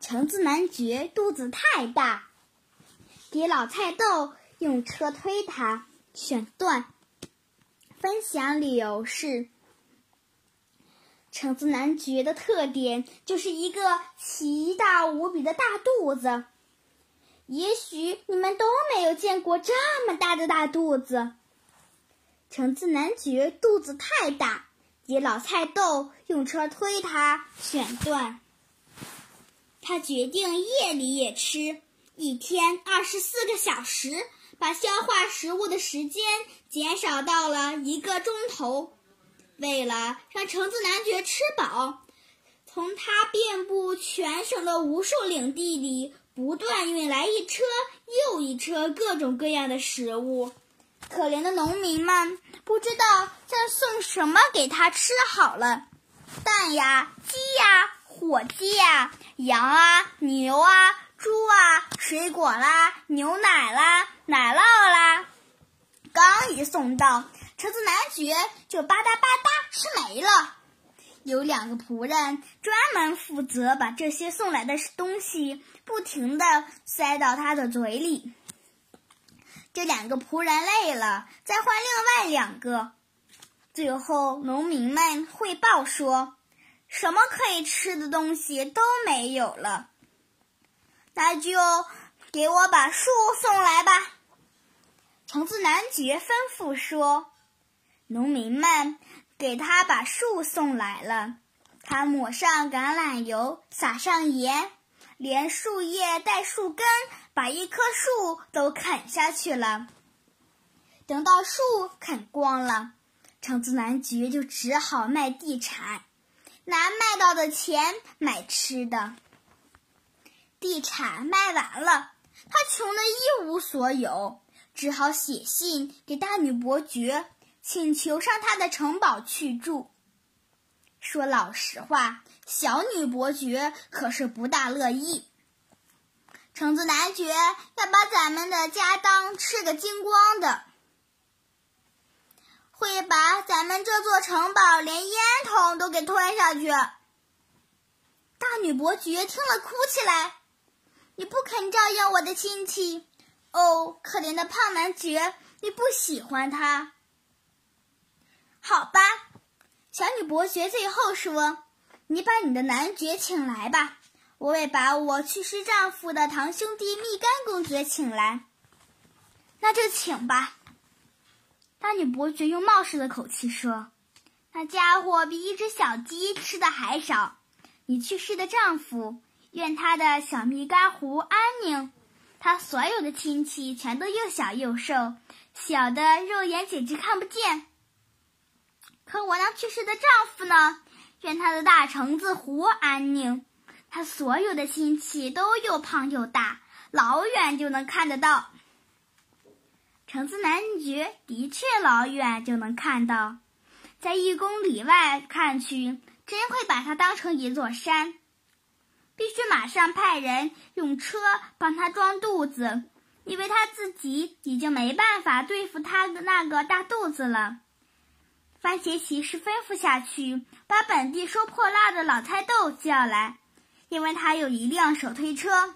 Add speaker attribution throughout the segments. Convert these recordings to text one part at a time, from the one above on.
Speaker 1: 橙子男爵肚子太大，给老菜豆用车推他，选段。分享理由是：橙子男爵的特点就是一个奇大无比的大肚子。也许你们都没有见过这么大的大肚子。橙子男爵肚子太大，给老菜豆用车推他，选段。他决定夜里也吃，一天二十四个小时，把消化食物的时间减少到了一个钟头。为了让橙子男爵吃饱，从他遍布全省的无数领地里。不断运来一车又一车各种各样的食物，可怜的农民们不知道再送什么给他吃好了。蛋呀，鸡呀，火鸡呀，羊啊，牛啊，猪啊，水果啦，牛奶啦，奶酪啦，刚一送到，橙子男爵就吧嗒吧嗒吃没了。有两个仆人专门负责把这些送来的东西不停地塞到他的嘴里。这两个仆人累了，再换另外两个。最后，农民们汇报说，什么可以吃的东西都没有了。那就给我把树送来吧。橙子男爵吩咐说：“农民们。”给他把树送来了，他抹上橄榄油，撒上盐，连树叶带树根，把一棵树都啃下去了。等到树啃光了，橙子男爵就只好卖地产，拿卖到的钱买吃的。地产卖完了，他穷得一无所有，只好写信给大女伯爵。请求上他的城堡去住。说老实话，小女伯爵可是不大乐意。橙子男爵要把咱们的家当吃个精光的，会把咱们这座城堡连烟筒都给吞下去。大女伯爵听了，哭起来：“你不肯照应我的亲戚，哦，可怜的胖男爵，你不喜欢他。”好吧，小女伯爵最后说：“你把你的男爵请来吧，我也把我去世丈夫的堂兄弟蜜柑公爵请来。”那就请吧。大女伯爵用冒失的口气说：“那家伙比一只小鸡吃的还少。你去世的丈夫，愿他的小蜜柑湖安宁。他所有的亲戚全都又小又瘦，小的肉眼简直看不见。”可我那去世的丈夫呢？愿他的大橙子湖安宁。他所有的亲戚都又胖又大，老远就能看得到。橙子男爵的确老远就能看到，在一公里外看去，真会把他当成一座山。必须马上派人用车帮他装肚子，因为他自己已经没办法对付他的那个大肚子了。番茄骑士吩咐下去，把本地收破烂的老菜豆叫来，因为他有一辆手推车。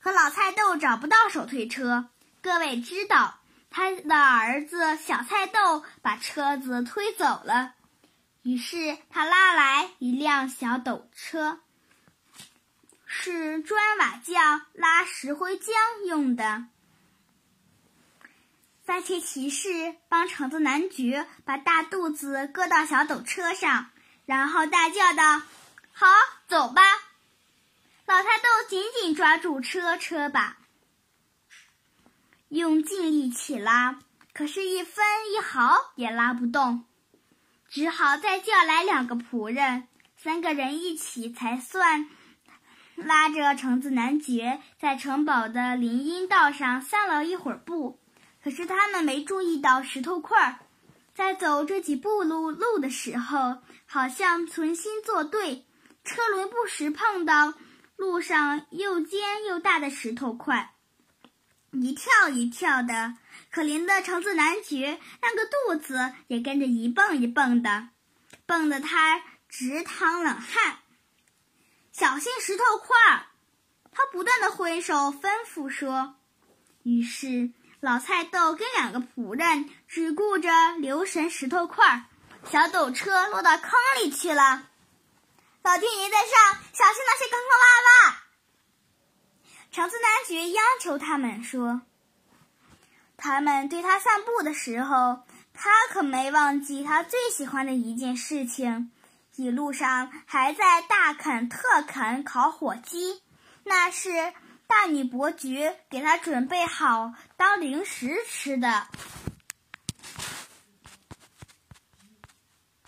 Speaker 1: 可老菜豆找不到手推车，各位知道，他的儿子小菜豆把车子推走了。于是他拉来一辆小斗车，是砖瓦匠拉石灰浆用的。番茄骑士帮橙子男爵把大肚子搁到小斗车上，然后大叫道：“好，走吧！”老太豆紧紧抓住车车把，用尽力气拉，可是，一分一毫也拉不动，只好再叫来两个仆人，三个人一起才算拉着橙子男爵在城堡的林荫道上散了一会儿步。可是他们没注意到石头块儿，在走这几步路路的时候，好像存心作对，车轮不时碰到路上又尖又大的石头块，一跳一跳的。可怜的橙子男爵那个肚子也跟着一蹦一蹦的，蹦得他直淌冷汗。小心石头块儿！”他不断的挥手吩咐说。于是老菜豆跟两个仆人只顾着留神石头块儿，小斗车落到坑里去了。老天爷在上，小心那些坑坑洼洼！长子男爵央求他们说：“他们对他散步的时候，他可没忘记他最喜欢的一件事情。一路上还在大啃特啃烤火鸡，那是大女伯爵给他准备好当零食吃的。”